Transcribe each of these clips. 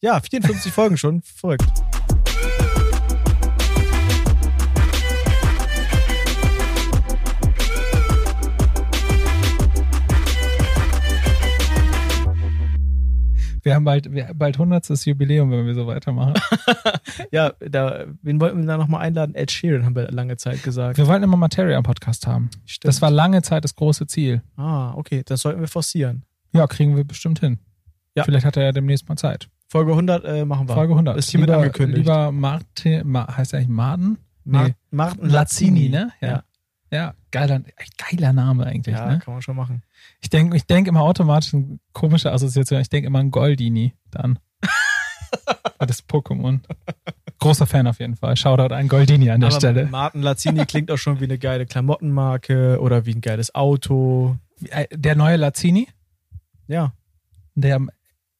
Ja, 54 Folgen schon. Verrückt. Wir haben bald, wir, bald 100. Jubiläum, wenn wir so weitermachen. ja, da, wen wollten wir da nochmal einladen? Ed Sheeran haben wir lange Zeit gesagt. Wir wollten immer Materia im Podcast haben. Stimmt. Das war lange Zeit das große Ziel. Ah, okay. Das sollten wir forcieren. Ja, kriegen wir bestimmt hin. Ja. Vielleicht hat er ja demnächst mal Zeit. Folge 100 äh, machen wir. Folge 100. Ist hiermit lieber, angekündigt. Lieber Martin, Ma, heißt er eigentlich Martin? Nee. Martin Lazzini, ne? Ja. ja. Ja, geiler, geiler Name eigentlich. Ja, ne? kann man schon machen. Ich denke ich denk immer automatisch eine komische Assoziation. Ich denke immer an Goldini dann. das Pokémon. Großer Fan auf jeden Fall. Shoutout an Goldini an der Aber Stelle. Martin Lazzini klingt auch schon wie eine geile Klamottenmarke oder wie ein geiles Auto. Äh, der neue Lazzini? Ja. Der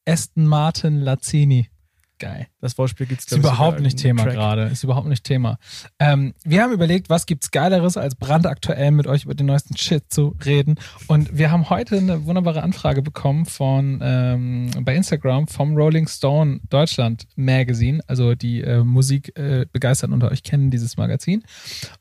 Aston Martin Lazzini. Geil. Das Wortspiel gibt es Ist überhaupt nicht Thema gerade. Ist überhaupt nicht Thema. Ähm, wir haben überlegt, was gibt's Geileres, als brandaktuell mit euch über den neuesten Shit zu reden. Und wir haben heute eine wunderbare Anfrage bekommen von ähm, bei Instagram vom Rolling Stone Deutschland Magazine. Also die äh, Musik äh, unter euch kennen dieses Magazin.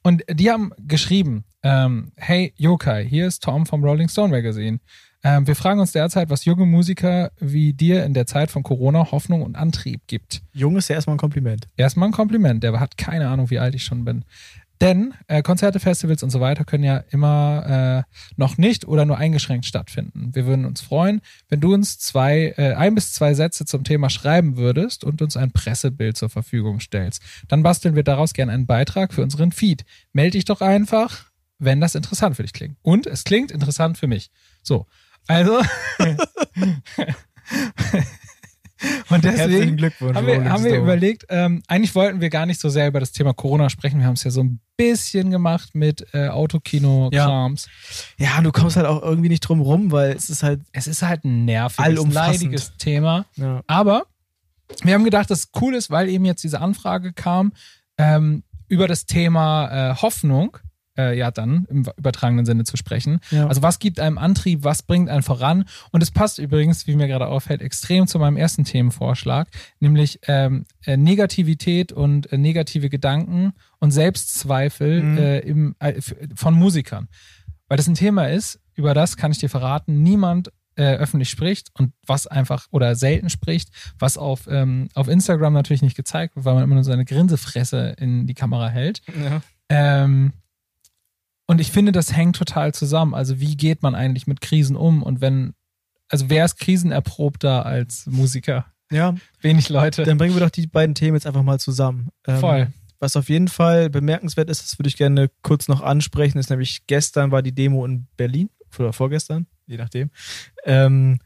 Und die haben geschrieben: ähm, Hey Yokai, hier ist Tom vom Rolling Stone Magazine. Ähm, wir fragen uns derzeit, was junge Musiker wie dir in der Zeit von Corona Hoffnung und Antrieb gibt. Jung ist ja erstmal ein Kompliment. Erstmal ein Kompliment. Der hat keine Ahnung, wie alt ich schon bin. Denn äh, Konzerte, Festivals und so weiter können ja immer äh, noch nicht oder nur eingeschränkt stattfinden. Wir würden uns freuen, wenn du uns zwei, äh, ein bis zwei Sätze zum Thema schreiben würdest und uns ein Pressebild zur Verfügung stellst. Dann basteln wir daraus gerne einen Beitrag für unseren Feed. Meld dich doch einfach, wenn das interessant für dich klingt. Und es klingt interessant für mich. So, also. Und deswegen haben wir, haben wir überlegt, ähm, eigentlich wollten wir gar nicht so sehr über das Thema Corona sprechen. Wir haben es ja so ein bisschen gemacht mit äh, Autokino-Krams. Ja. ja, du kommst halt auch irgendwie nicht drum rum, weil es ist halt. Es ist halt ein nerviges, leidiges Thema. Ja. Aber wir haben gedacht, dass es cool ist, weil eben jetzt diese Anfrage kam ähm, über das Thema äh, Hoffnung äh, ja dann im übertragenen Sinne zu sprechen. Ja. Also was gibt einem Antrieb, was bringt einen voran? Und es passt übrigens, wie mir gerade auffällt, extrem zu meinem ersten Themenvorschlag, nämlich ähm, äh, Negativität und äh, negative Gedanken und Selbstzweifel mhm. äh, im, äh, von Musikern. Weil das ein Thema ist, über das kann ich dir verraten, niemand äh, öffentlich spricht und was einfach oder selten spricht, was auf, ähm, auf Instagram natürlich nicht gezeigt wird, weil man immer nur seine Grinsefresse in die Kamera hält. Ja. Ähm, und ich finde, das hängt total zusammen. Also wie geht man eigentlich mit Krisen um? Und wenn, also wer ist krisenerprobter als Musiker? Ja. Wenig Leute. Dann bringen wir doch die beiden Themen jetzt einfach mal zusammen. Ähm, Voll. Was auf jeden Fall bemerkenswert ist, das würde ich gerne kurz noch ansprechen, ist nämlich gestern war die Demo in Berlin oder vorgestern, je nachdem. Ähm,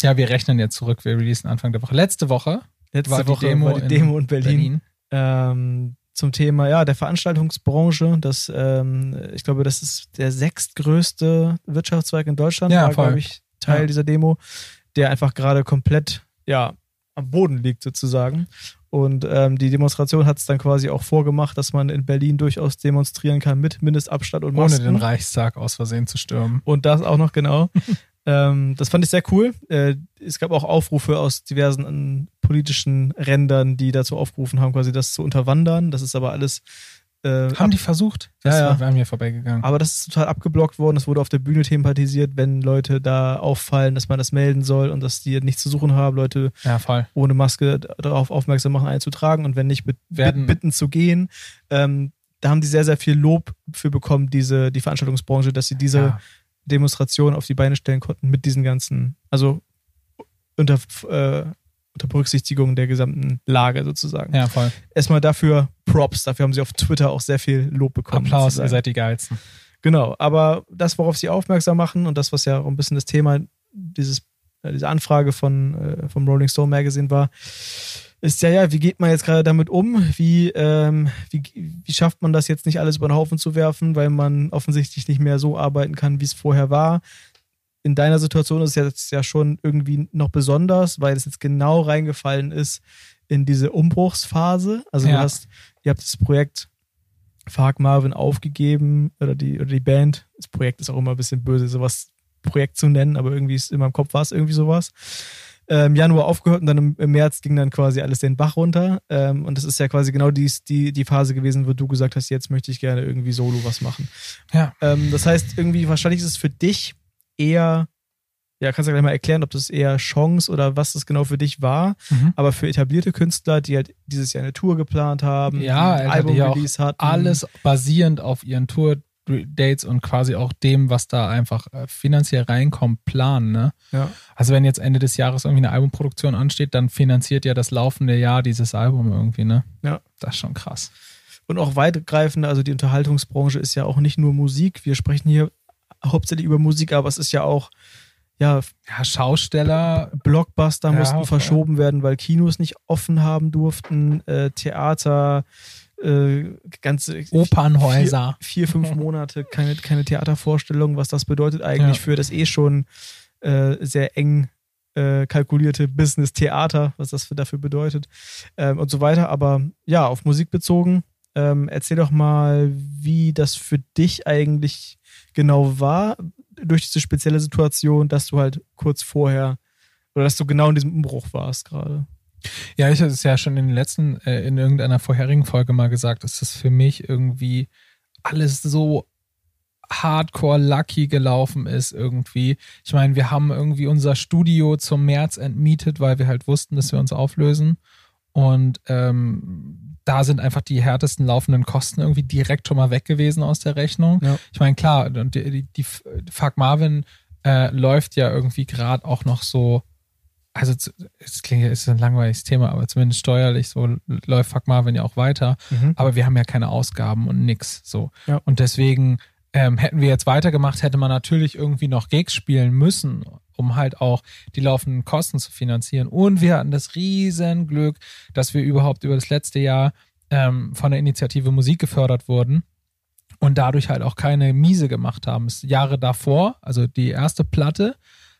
ja, wir rechnen jetzt zurück, wir releasen Anfang der Woche. Letzte Woche letzte war Woche die Demo, war die Demo in, in Berlin. Berlin. Ähm, zum Thema ja der Veranstaltungsbranche. Das, ähm, ich glaube, das ist der sechstgrößte Wirtschaftszweig in Deutschland, ja, war, glaube ich, Teil ja. dieser Demo, der einfach gerade komplett ja am Boden liegt sozusagen. Und ähm, die Demonstration hat es dann quasi auch vorgemacht, dass man in Berlin durchaus demonstrieren kann mit Mindestabstand und Masken. Ohne den Reichstag aus Versehen zu stürmen. Und das auch noch genau. Ähm, das fand ich sehr cool. Äh, es gab auch Aufrufe aus diversen ähm, politischen Rändern, die dazu aufgerufen haben, quasi das zu unterwandern. Das ist aber alles. Äh, haben die versucht? Das ja, ja. Wir haben hier vorbeigegangen. Aber das ist total abgeblockt worden. Es wurde auf der Bühne thematisiert, wenn Leute da auffallen, dass man das melden soll und dass die nichts zu suchen haben, Leute ja, ohne Maske darauf aufmerksam machen, einzutragen und wenn nicht, mit, Werden. bitten zu gehen. Ähm, da haben die sehr, sehr viel Lob für bekommen, diese, die Veranstaltungsbranche, dass sie diese ja. Demonstration auf die Beine stellen konnten mit diesen ganzen, also unter, äh, unter Berücksichtigung der gesamten Lage sozusagen. Ja, voll. Erstmal dafür Props, dafür haben sie auf Twitter auch sehr viel Lob bekommen. Applaus, sozusagen. ihr seid die Geilsten. Genau, aber das, worauf sie aufmerksam machen und das, was ja auch ein bisschen das Thema dieses, äh, diese Anfrage von, äh, vom Rolling Stone Magazine war, ist ja, ja, wie geht man jetzt gerade damit um? Wie, ähm, wie, wie schafft man das jetzt nicht alles über den Haufen zu werfen, weil man offensichtlich nicht mehr so arbeiten kann, wie es vorher war? In deiner Situation ist es jetzt ja schon irgendwie noch besonders, weil es jetzt genau reingefallen ist in diese Umbruchsphase. Also ja. du hast, ihr habt das Projekt Fark Marvin aufgegeben oder die, oder die Band. Das Projekt ist auch immer ein bisschen böse, sowas Projekt zu nennen, aber irgendwie ist in meinem Kopf war es irgendwie sowas. Im Januar aufgehört und dann im, im, März ging dann quasi alles den Bach runter. Ähm, und das ist ja quasi genau dies, die, die Phase gewesen, wo du gesagt hast, jetzt möchte ich gerne irgendwie solo was machen. Ja. Ähm, das heißt, irgendwie wahrscheinlich ist es für dich eher ja, kannst du gleich mal erklären, ob das eher Chance oder was das genau für dich war. Mhm. Aber für etablierte Künstler, die halt dieses Jahr eine Tour geplant haben, ja, ein Album-Release hatten. Alles basierend auf ihren Tour-Dates und quasi auch dem, was da einfach äh, finanziell reinkommt, planen. Ne? Ja. Also wenn jetzt Ende des Jahres irgendwie eine Albumproduktion ansteht, dann finanziert ja das laufende Jahr dieses Album irgendwie, ne? Ja. Das ist schon krass. Und auch weitgreifend, also die Unterhaltungsbranche ist ja auch nicht nur Musik. Wir sprechen hier hauptsächlich über Musik, aber es ist ja auch ja, ja, Schausteller. Blockbuster ja, mussten verschoben werden, weil Kinos nicht offen haben durften, äh, Theater, äh, ganze Opernhäuser. Vier, vier fünf Monate keine, keine Theatervorstellung, was das bedeutet eigentlich ja. für das eh schon äh, sehr eng äh, kalkulierte Business-Theater, was das für, dafür bedeutet ähm, und so weiter. Aber ja, auf Musik bezogen, ähm, erzähl doch mal, wie das für dich eigentlich genau war durch diese spezielle Situation, dass du halt kurz vorher oder dass du genau in diesem Umbruch warst gerade. Ja, ich hatte es ja schon in den letzten, äh, in irgendeiner vorherigen Folge mal gesagt, dass das für mich irgendwie alles so hardcore lucky gelaufen ist irgendwie. Ich meine, wir haben irgendwie unser Studio zum März entmietet, weil wir halt wussten, dass wir uns auflösen. Und ähm, da sind einfach die härtesten laufenden Kosten irgendwie direkt schon mal weg gewesen aus der Rechnung. Ja. Ich meine, klar, die, die, die Fuck Marvin äh, läuft ja irgendwie gerade auch noch so, also es klingt es ist ein langweiliges Thema, aber zumindest steuerlich so läuft Fuck Marvin ja auch weiter. Mhm. Aber wir haben ja keine Ausgaben und nix so. Ja. Und deswegen ähm, hätten wir jetzt weitergemacht, hätte man natürlich irgendwie noch Gigs spielen müssen um halt auch die laufenden Kosten zu finanzieren. Und wir hatten das Riesenglück, dass wir überhaupt über das letzte Jahr ähm, von der Initiative Musik gefördert wurden und dadurch halt auch keine Miese gemacht haben. Jahre davor, also die erste Platte,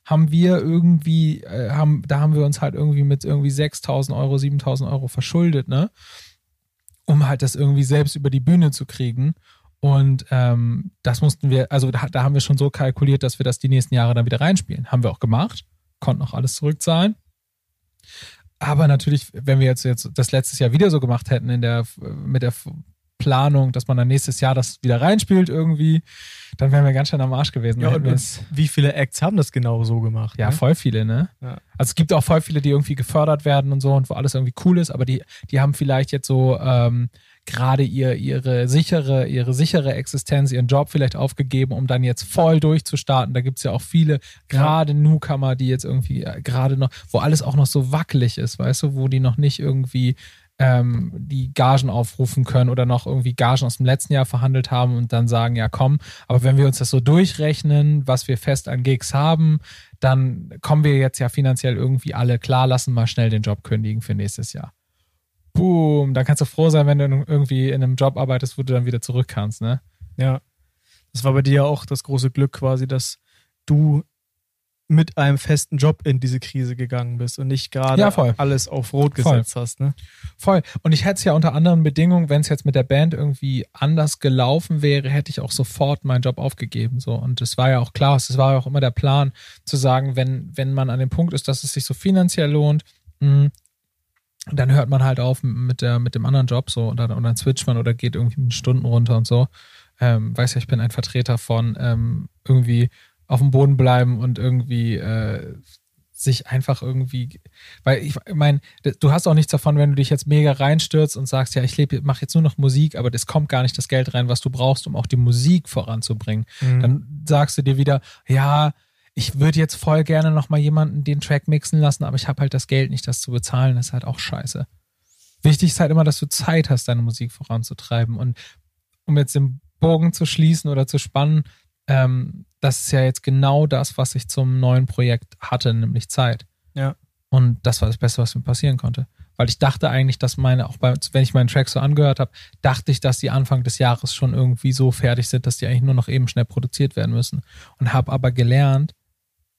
haben wir irgendwie, äh, haben, da haben wir uns halt irgendwie mit irgendwie 6.000 Euro, 7.000 Euro verschuldet, ne? Um halt das irgendwie selbst über die Bühne zu kriegen. Und ähm, das mussten wir, also da, da, haben wir schon so kalkuliert, dass wir das die nächsten Jahre dann wieder reinspielen. Haben wir auch gemacht, konnten auch alles zurückzahlen. Aber natürlich, wenn wir jetzt, jetzt das letztes Jahr wieder so gemacht hätten, in der, mit der Planung, dass man dann nächstes Jahr das wieder reinspielt irgendwie, dann wären wir ganz schön am Arsch gewesen. Ja, und, und wie viele Acts haben das genau so gemacht? Ja, ne? voll viele, ne? Ja. Also es gibt auch voll viele, die irgendwie gefördert werden und so und wo alles irgendwie cool ist, aber die, die haben vielleicht jetzt so ähm, gerade ihr, ihre sichere, ihre sichere Existenz, ihren Job vielleicht aufgegeben, um dann jetzt voll durchzustarten. Da gibt es ja auch viele, gerade ja. Newcomer, die jetzt irgendwie äh, gerade noch, wo alles auch noch so wackelig ist, weißt du, wo die noch nicht irgendwie ähm, die Gagen aufrufen können oder noch irgendwie Gagen aus dem letzten Jahr verhandelt haben und dann sagen, ja komm, aber wenn wir uns das so durchrechnen, was wir fest an Gigs haben, dann kommen wir jetzt ja finanziell irgendwie alle klar, lassen mal schnell den Job kündigen für nächstes Jahr boom, dann kannst du froh sein, wenn du irgendwie in einem Job arbeitest, wo du dann wieder zurück kannst, ne? Ja. Das war bei dir ja auch das große Glück quasi, dass du mit einem festen Job in diese Krise gegangen bist und nicht gerade ja, alles auf Rot gesetzt voll. hast. Ne? Voll. Und ich hätte es ja unter anderen Bedingungen, wenn es jetzt mit der Band irgendwie anders gelaufen wäre, hätte ich auch sofort meinen Job aufgegeben. So. Und es war ja auch klar, es war ja auch immer der Plan, zu sagen, wenn, wenn man an dem Punkt ist, dass es sich so finanziell lohnt, mh, dann hört man halt auf mit, der, mit dem anderen Job so und dann, und dann switcht man oder geht irgendwie mit Stunden runter und so. Ähm, weiß ja, ich bin ein Vertreter von ähm, irgendwie auf dem Boden bleiben und irgendwie äh, sich einfach irgendwie, weil ich meine, du hast auch nichts davon, wenn du dich jetzt mega reinstürzt und sagst, ja, ich lebe, mache jetzt nur noch Musik, aber es kommt gar nicht das Geld rein, was du brauchst, um auch die Musik voranzubringen. Mhm. Dann sagst du dir wieder, ja, ich würde jetzt voll gerne nochmal jemanden den Track mixen lassen, aber ich habe halt das Geld nicht, das zu bezahlen. Das ist halt auch scheiße. Wichtig ist halt immer, dass du Zeit hast, deine Musik voranzutreiben. Und um jetzt den Bogen zu schließen oder zu spannen, ähm, das ist ja jetzt genau das, was ich zum neuen Projekt hatte, nämlich Zeit. Ja. Und das war das Beste, was mir passieren konnte. Weil ich dachte eigentlich, dass meine, auch bei, wenn ich meinen Track so angehört habe, dachte ich, dass die Anfang des Jahres schon irgendwie so fertig sind, dass die eigentlich nur noch eben schnell produziert werden müssen. Und habe aber gelernt,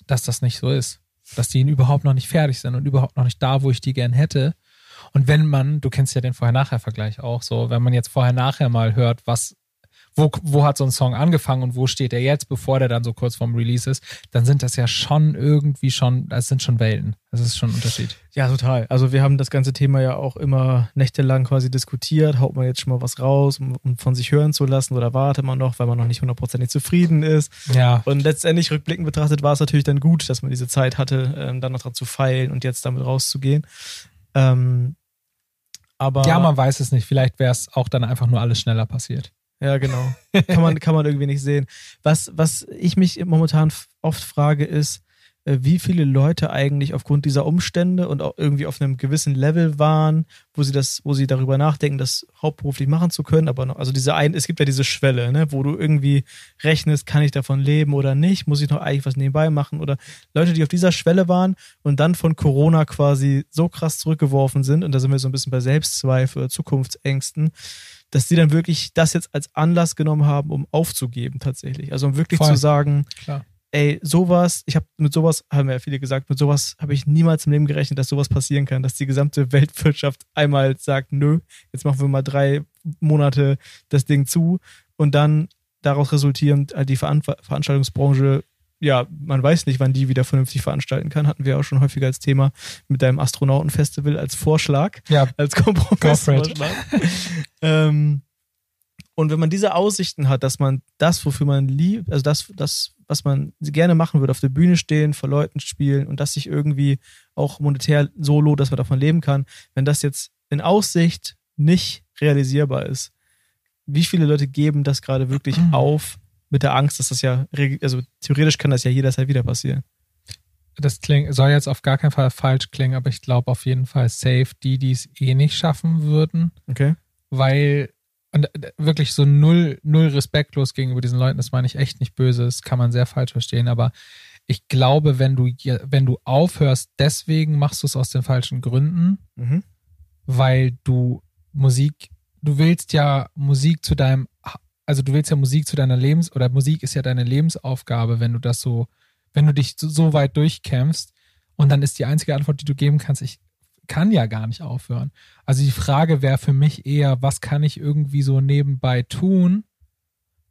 dass das nicht so ist. Dass die überhaupt noch nicht fertig sind und überhaupt noch nicht da, wo ich die gern hätte. Und wenn man, du kennst ja den Vorher-Nachher-Vergleich auch so, wenn man jetzt vorher-nachher mal hört, was wo, wo hat so ein Song angefangen und wo steht er jetzt, bevor der dann so kurz vorm Release ist, dann sind das ja schon irgendwie schon, das sind schon Welten. Das ist schon ein Unterschied. Ja, total. Also wir haben das ganze Thema ja auch immer nächtelang quasi diskutiert. Haut man jetzt schon mal was raus, um, um von sich hören zu lassen oder wartet man noch, weil man noch nicht hundertprozentig zufrieden ist. Ja. Und letztendlich rückblickend betrachtet war es natürlich dann gut, dass man diese Zeit hatte, ähm, dann noch dran zu feilen und jetzt damit rauszugehen. Ähm, aber ja, man weiß es nicht. Vielleicht wäre es auch dann einfach nur alles schneller passiert. Ja, genau. Kann man, kann man irgendwie nicht sehen. Was, was ich mich momentan oft frage, ist, äh, wie viele Leute eigentlich aufgrund dieser Umstände und auch irgendwie auf einem gewissen Level waren, wo sie das, wo sie darüber nachdenken, das hauptberuflich machen zu können, aber noch, also diese ein, es gibt ja diese Schwelle, ne, wo du irgendwie rechnest, kann ich davon leben oder nicht, muss ich noch eigentlich was nebenbei machen oder Leute, die auf dieser Schwelle waren und dann von Corona quasi so krass zurückgeworfen sind und da sind wir so ein bisschen bei Selbstzweifel, Zukunftsängsten, dass die dann wirklich das jetzt als Anlass genommen haben, um aufzugeben tatsächlich. Also um wirklich Voll. zu sagen, Klar. ey, sowas, ich habe mit sowas, haben ja viele gesagt, mit sowas habe ich niemals im Leben gerechnet, dass sowas passieren kann, dass die gesamte Weltwirtschaft einmal sagt, nö, jetzt machen wir mal drei Monate das Ding zu und dann daraus resultierend halt die Veranstaltungsbranche ja, man weiß nicht, wann die wieder vernünftig veranstalten kann. Hatten wir auch schon häufiger als Thema mit deinem Astronautenfestival als Vorschlag, ja, als Kompromissvorschlag. ähm, und wenn man diese Aussichten hat, dass man das, wofür man liebt, also das, das, was man gerne machen würde, auf der Bühne stehen, vor Leuten spielen und das sich irgendwie auch monetär solo, dass man davon leben kann, wenn das jetzt in Aussicht nicht realisierbar ist, wie viele Leute geben das gerade wirklich auf, mit der Angst, dass das ja, also theoretisch kann das ja jederzeit wieder passieren. Das klingt, soll jetzt auf gar keinen Fall falsch klingen, aber ich glaube auf jeden Fall safe die, die es eh nicht schaffen würden. Okay. Weil, und äh, wirklich so null, null respektlos gegenüber diesen Leuten, das meine ich echt nicht böse, das kann man sehr falsch verstehen, aber ich glaube, wenn du, wenn du aufhörst, deswegen machst du es aus den falschen Gründen, mhm. weil du Musik, du willst ja Musik zu deinem also du willst ja Musik zu deiner Lebens- oder Musik ist ja deine Lebensaufgabe, wenn du das so, wenn du dich so, weit durchkämpfst. Und dann ist die einzige Antwort, die du geben kannst, ich kann ja gar nicht aufhören. Also die Frage wäre für mich eher, was kann ich irgendwie so nebenbei tun?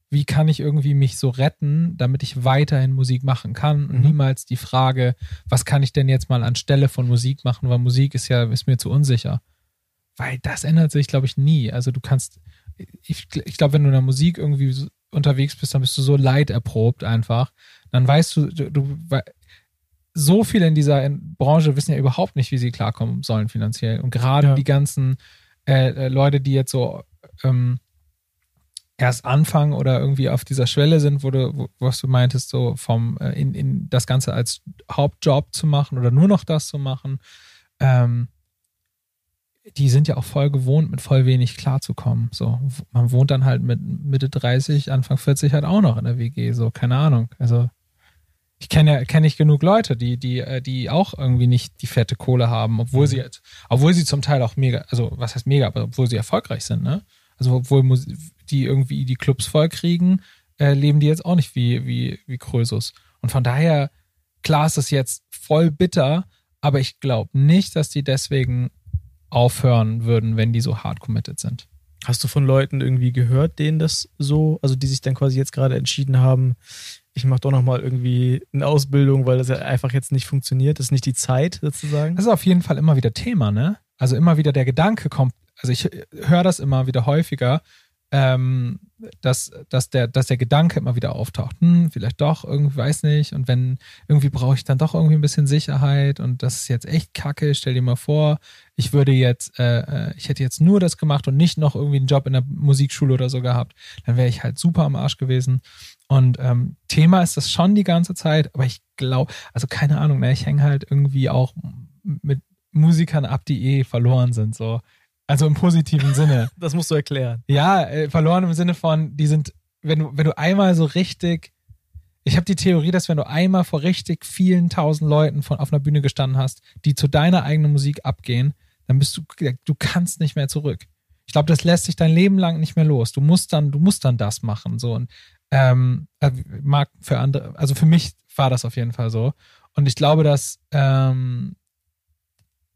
Wie kann ich irgendwie mich so retten, damit ich weiterhin Musik machen kann? Und mhm. niemals die Frage, was kann ich denn jetzt mal anstelle von Musik machen, weil Musik ist ja, ist mir zu unsicher. Weil das ändert sich, glaube ich, nie. Also du kannst, ich, ich glaube, wenn du in der Musik irgendwie so unterwegs bist, dann bist du so leid einfach. Dann weißt du, du, du so viele in dieser Branche wissen ja überhaupt nicht, wie sie klarkommen sollen finanziell. Und gerade ja. die ganzen äh, äh, Leute, die jetzt so ähm, erst anfangen oder irgendwie auf dieser Schwelle sind, wo du, wo, was du meintest, so vom äh, in, in das Ganze als Hauptjob zu machen oder nur noch das zu machen, ähm, die sind ja auch voll gewohnt, mit voll wenig klarzukommen. So, man wohnt dann halt mit Mitte 30, Anfang 40 halt auch noch in der WG, so, keine Ahnung. Also, ich kenne ja, kenne ich genug Leute, die, die, äh, die auch irgendwie nicht die fette Kohle haben, obwohl mhm. sie jetzt, obwohl sie zum Teil auch mega, also was heißt mega, aber obwohl sie erfolgreich sind, ne? Also obwohl die irgendwie die Clubs voll kriegen, äh, leben die jetzt auch nicht wie, wie, wie Krösus. Und von daher, klar ist das jetzt voll bitter, aber ich glaube nicht, dass die deswegen aufhören würden, wenn die so hard committed sind. Hast du von Leuten irgendwie gehört, denen das so, also die sich dann quasi jetzt gerade entschieden haben, ich mache doch nochmal irgendwie eine Ausbildung, weil das ja einfach jetzt nicht funktioniert, das ist nicht die Zeit sozusagen? Das ist auf jeden Fall immer wieder Thema, ne? Also immer wieder der Gedanke kommt, also ich höre das immer wieder häufiger, ähm, dass, dass, der, dass der Gedanke immer wieder auftaucht. Hm, vielleicht doch, irgendwie weiß nicht. Und wenn irgendwie brauche ich dann doch irgendwie ein bisschen Sicherheit und das ist jetzt echt kacke. Stell dir mal vor, ich würde jetzt, äh, äh, ich hätte jetzt nur das gemacht und nicht noch irgendwie einen Job in der Musikschule oder so gehabt, dann wäre ich halt super am Arsch gewesen. Und ähm, Thema ist das schon die ganze Zeit, aber ich glaube, also keine Ahnung, ne, ich hänge halt irgendwie auch mit Musikern ab, die eh verloren sind. So, also im positiven Sinne. Das musst du erklären. Ja, äh, verloren im Sinne von, die sind, wenn du, wenn du einmal so richtig, ich habe die Theorie, dass wenn du einmal vor richtig vielen tausend Leuten von, auf einer Bühne gestanden hast, die zu deiner eigenen Musik abgehen, dann bist du, du kannst nicht mehr zurück. Ich glaube, das lässt sich dein Leben lang nicht mehr los. Du musst dann, du musst dann das machen. So und ähm, äh, mag für andere, also für mich war das auf jeden Fall so. Und ich glaube, dass ähm,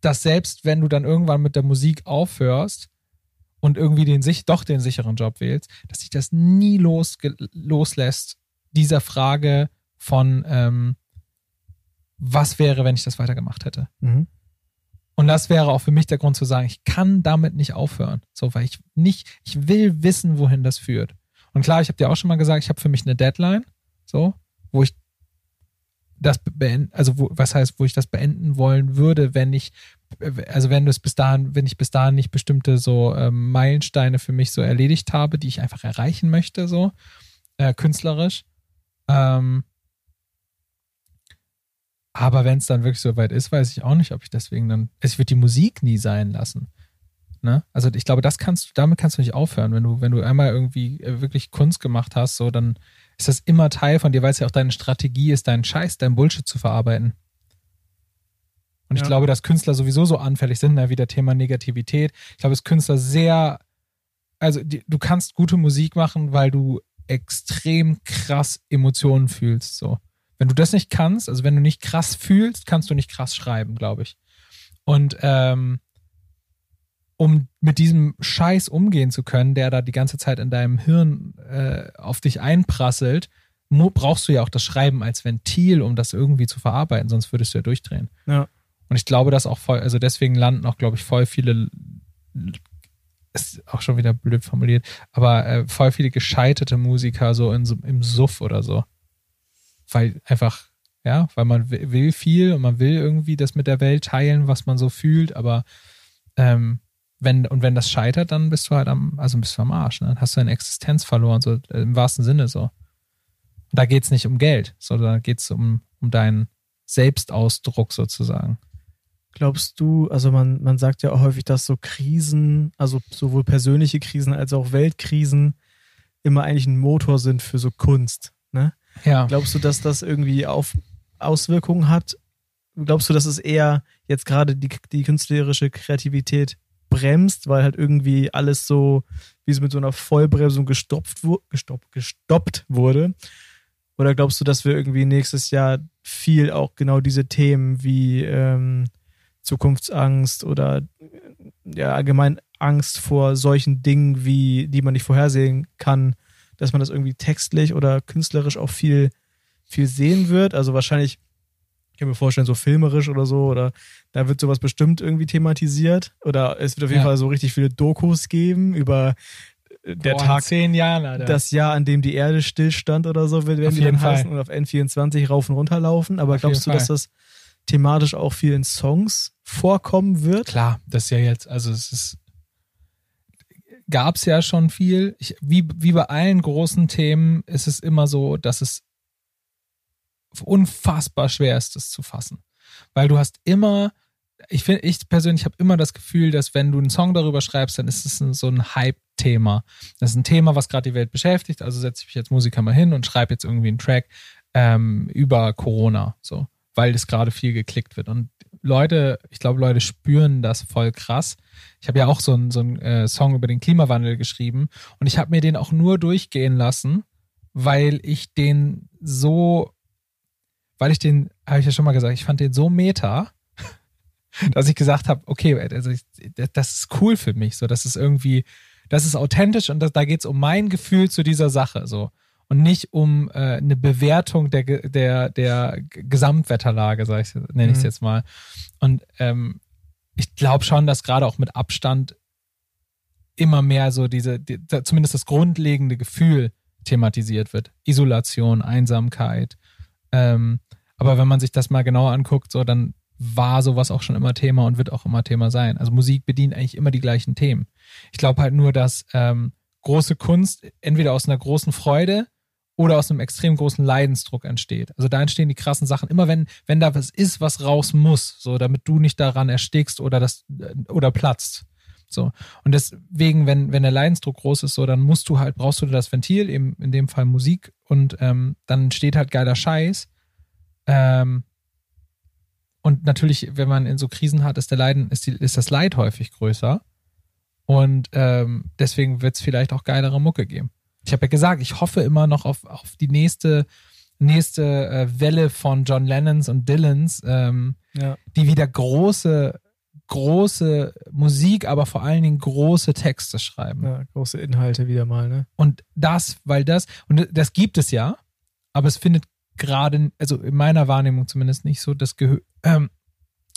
dass selbst wenn du dann irgendwann mit der Musik aufhörst und irgendwie den sich doch den sicheren Job wählst, dass sich das nie los, loslässt, dieser Frage von ähm, was wäre, wenn ich das weitergemacht hätte. Mhm. Und das wäre auch für mich der Grund zu sagen, ich kann damit nicht aufhören. So, weil ich nicht, ich will wissen, wohin das führt. Und klar, ich habe dir auch schon mal gesagt, ich habe für mich eine Deadline, so, wo ich das beenden, also wo, was heißt, wo ich das beenden wollen würde, wenn ich, also wenn du es bis dahin, wenn ich bis dahin nicht bestimmte so ähm, Meilensteine für mich so erledigt habe, die ich einfach erreichen möchte, so äh, künstlerisch. Ähm, aber wenn es dann wirklich so weit ist, weiß ich auch nicht, ob ich deswegen dann. Also ich würde die Musik nie sein lassen. Ne? Also ich glaube, das kannst du, damit kannst du nicht aufhören. Wenn du, wenn du einmal irgendwie äh, wirklich Kunst gemacht hast, so dann ist das immer Teil von dir, weil es ja auch deine Strategie ist, deinen Scheiß, deinen Bullshit zu verarbeiten. Und ich ja. glaube, dass Künstler sowieso so anfällig sind, ne, wie der Thema Negativität. Ich glaube, dass Künstler sehr, also die, du kannst gute Musik machen, weil du extrem krass Emotionen fühlst, so. Wenn du das nicht kannst, also wenn du nicht krass fühlst, kannst du nicht krass schreiben, glaube ich. Und ähm, um mit diesem Scheiß umgehen zu können, der da die ganze Zeit in deinem Hirn äh, auf dich einprasselt, brauchst du ja auch das Schreiben als Ventil, um das irgendwie zu verarbeiten, sonst würdest du ja durchdrehen. Ja. Und ich glaube, dass auch voll, also deswegen landen auch, glaube ich, voll viele, ist auch schon wieder blöd formuliert, aber äh, voll viele gescheiterte Musiker so in, im Suff oder so weil einfach, ja, weil man will viel und man will irgendwie das mit der Welt teilen, was man so fühlt, aber ähm, wenn, und wenn das scheitert, dann bist du halt am, also bist du am Arsch, ne? Dann hast du deine Existenz verloren, so äh, im wahrsten Sinne so. Und da geht es nicht um Geld, sondern da geht es um, um deinen Selbstausdruck sozusagen. Glaubst du, also man, man sagt ja auch häufig, dass so Krisen, also sowohl persönliche Krisen als auch Weltkrisen, immer eigentlich ein Motor sind für so Kunst. Ne? Ja. Glaubst du, dass das irgendwie auf Auswirkungen hat? Glaubst du, dass es eher jetzt gerade die, die künstlerische Kreativität bremst, weil halt irgendwie alles so wie so mit so einer Vollbremsung gestopft, gestoppt, gestoppt wurde? Oder glaubst du, dass wir irgendwie nächstes Jahr viel auch genau diese Themen wie ähm, Zukunftsangst oder ja, allgemein Angst vor solchen Dingen, wie die man nicht vorhersehen kann, dass man das irgendwie textlich oder künstlerisch auch viel, viel sehen wird. Also wahrscheinlich, ich kann mir vorstellen, so filmerisch oder so, oder da wird sowas bestimmt irgendwie thematisiert. Oder es wird auf jeden ja. Fall so richtig viele Dokus geben über äh, der Boah, Tag, zehn Jahren, Alter. das Jahr, an dem die Erde stillstand oder so, werden auf die dann heißen und auf N24 rauf und runter laufen. Aber auf glaubst du, Fall. dass das thematisch auch viel in Songs vorkommen wird? Klar, das ist ja jetzt, also es ist gab es ja schon viel. Ich, wie, wie bei allen großen Themen ist es immer so, dass es unfassbar schwer ist, das zu fassen. Weil du hast immer, ich finde, ich persönlich habe immer das Gefühl, dass wenn du einen Song darüber schreibst, dann ist es so ein Hype-Thema. Das ist ein Thema, was gerade die Welt beschäftigt. Also setze ich mich als Musiker mal hin und schreibe jetzt irgendwie einen Track ähm, über Corona, so, weil es gerade viel geklickt wird. Und Leute, ich glaube, Leute spüren das voll krass. Ich habe ja auch so einen so äh, Song über den Klimawandel geschrieben und ich habe mir den auch nur durchgehen lassen, weil ich den so, weil ich den, habe ich ja schon mal gesagt, ich fand den so meta, dass ich gesagt habe, okay, also ich, das ist cool für mich, so, das ist irgendwie, das ist authentisch und das, da geht es um mein Gefühl zu dieser Sache, so und nicht um äh, eine Bewertung der, der, der Gesamtwetterlage, sag ich, nenne ich es mhm. jetzt mal. Und ähm, ich glaube schon, dass gerade auch mit Abstand immer mehr so diese, die, zumindest das grundlegende Gefühl thematisiert wird. Isolation, Einsamkeit. Ähm, aber wenn man sich das mal genauer anguckt, so dann war sowas auch schon immer Thema und wird auch immer Thema sein. Also Musik bedient eigentlich immer die gleichen Themen. Ich glaube halt nur, dass ähm, große Kunst entweder aus einer großen Freude oder aus einem extrem großen Leidensdruck entsteht. Also da entstehen die krassen Sachen. Immer wenn, wenn da was ist, was raus muss, so damit du nicht daran erstickst oder das äh, oder platzt. So. Und deswegen, wenn, wenn der Leidensdruck groß ist, so, dann musst du halt, brauchst du das Ventil, eben in dem Fall Musik, und ähm, dann entsteht halt geiler Scheiß. Ähm, und natürlich, wenn man in so Krisen hat, ist der Leiden, ist, die, ist das Leid häufig größer. Und ähm, deswegen wird es vielleicht auch geilere Mucke geben. Ich habe ja gesagt, ich hoffe immer noch auf, auf die nächste, nächste äh, Welle von John Lennons und Dylans, ähm, ja. die wieder große, große Musik, aber vor allen Dingen große Texte schreiben. Ja, große Inhalte wieder mal, ne? Und das, weil das, und das gibt es ja, aber es findet gerade, also in meiner Wahrnehmung zumindest nicht so das Gehör, ähm,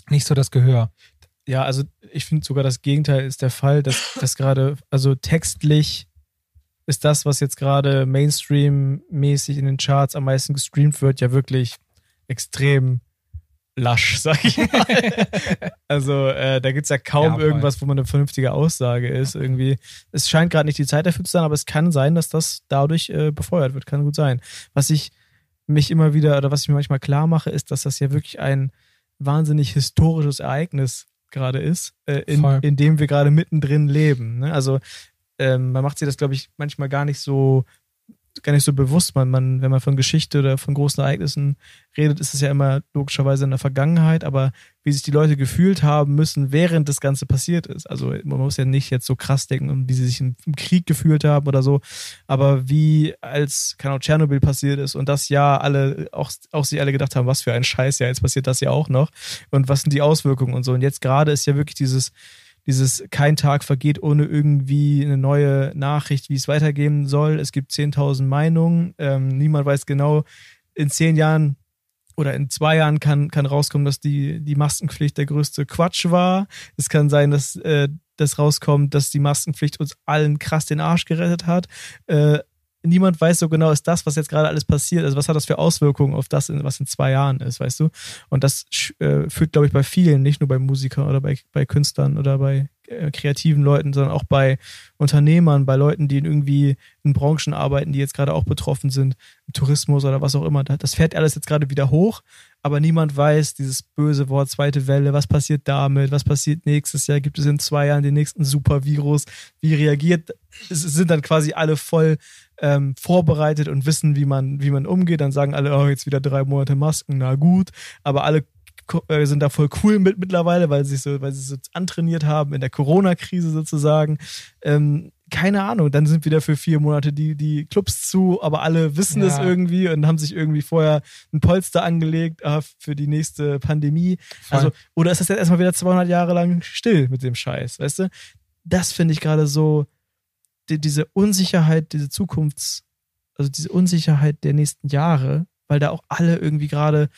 nicht so das Gehör. Ja, also ich finde sogar das Gegenteil ist der Fall, dass das gerade, also textlich ist das, was jetzt gerade Mainstream-mäßig in den Charts am meisten gestreamt wird, ja wirklich extrem lasch, sag ich mal. also äh, da gibt es ja kaum ja, irgendwas, wo man eine vernünftige Aussage ist. Irgendwie. Es scheint gerade nicht die Zeit dafür zu sein, aber es kann sein, dass das dadurch äh, befeuert wird. Kann gut sein. Was ich mich immer wieder oder was ich mir manchmal klar mache, ist, dass das ja wirklich ein wahnsinnig historisches Ereignis gerade ist, äh, in, in dem wir gerade mittendrin leben. Ne? Also ähm, man macht sich das, glaube ich, manchmal gar nicht so gar nicht so bewusst. Man, man, wenn man von Geschichte oder von großen Ereignissen redet, ist es ja immer logischerweise in der Vergangenheit, aber wie sich die Leute gefühlt haben müssen, während das Ganze passiert ist. Also man muss ja nicht jetzt so krass denken, wie sie sich im, im Krieg gefühlt haben oder so, aber wie als, keine Ahnung, Tschernobyl passiert ist und das Jahr alle, auch, auch sie alle gedacht haben, was für ein Scheiß, ja, jetzt passiert das ja auch noch und was sind die Auswirkungen und so. Und jetzt gerade ist ja wirklich dieses, dieses kein Tag vergeht ohne irgendwie eine neue Nachricht, wie es weitergehen soll. Es gibt 10.000 Meinungen. Ähm, niemand weiß genau, in zehn Jahren oder in zwei Jahren kann, kann rauskommen, dass die, die Maskenpflicht der größte Quatsch war. Es kann sein, dass äh, das rauskommt, dass die Maskenpflicht uns allen krass den Arsch gerettet hat. Äh, niemand weiß so genau, ist das, was jetzt gerade alles passiert, also was hat das für Auswirkungen auf das, was in zwei Jahren ist, weißt du? Und das äh, führt, glaube ich, bei vielen, nicht nur bei Musikern oder bei, bei Künstlern oder bei äh, kreativen Leuten, sondern auch bei Unternehmern, bei Leuten, die irgendwie in Branchen arbeiten, die jetzt gerade auch betroffen sind, Tourismus oder was auch immer. Das fährt alles jetzt gerade wieder hoch, aber niemand weiß, dieses böse Wort zweite Welle, was passiert damit, was passiert nächstes Jahr, gibt es in zwei Jahren den nächsten Supervirus, wie reagiert, es sind dann quasi alle voll ähm, vorbereitet und wissen, wie man, wie man umgeht. Dann sagen alle, oh, jetzt wieder drei Monate Masken, na gut. Aber alle äh, sind da voll cool mit mittlerweile, weil sie so, weil sie so antrainiert haben in der Corona-Krise sozusagen. Ähm, keine Ahnung, dann sind wieder für vier Monate die, die Clubs zu, aber alle wissen es irgendwie und haben sich irgendwie vorher ein Polster angelegt äh, für die nächste Pandemie. Voll. Also, oder ist das jetzt erstmal wieder 200 Jahre lang still mit dem Scheiß, weißt du? Das finde ich gerade so, die, diese Unsicherheit, diese Zukunfts-, also diese Unsicherheit der nächsten Jahre, weil da auch alle irgendwie gerade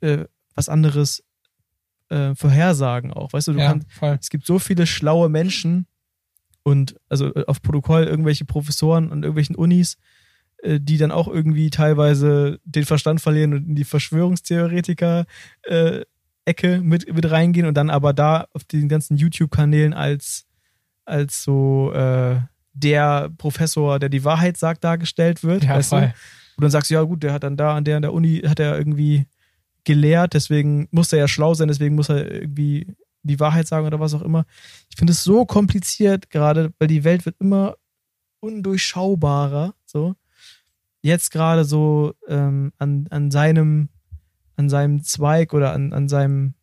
äh, was anderes äh, vorhersagen auch. Weißt du, du ja, kannst, voll. es gibt so viele schlaue Menschen und also äh, auf Protokoll irgendwelche Professoren an irgendwelchen Unis, äh, die dann auch irgendwie teilweise den Verstand verlieren und in die Verschwörungstheoretiker äh, Ecke mit, mit reingehen und dann aber da auf den ganzen YouTube-Kanälen als als so äh, der Professor, der die Wahrheit sagt, dargestellt wird. Ja, weißt voll. du? Und dann sagst du, ja gut, der hat dann da an der an der Uni, hat er irgendwie gelehrt, deswegen muss er ja schlau sein, deswegen muss er irgendwie die Wahrheit sagen oder was auch immer. Ich finde es so kompliziert gerade, weil die Welt wird immer undurchschaubarer. So. Jetzt gerade so ähm, an, an seinem, an seinem Zweig oder an, an seinem,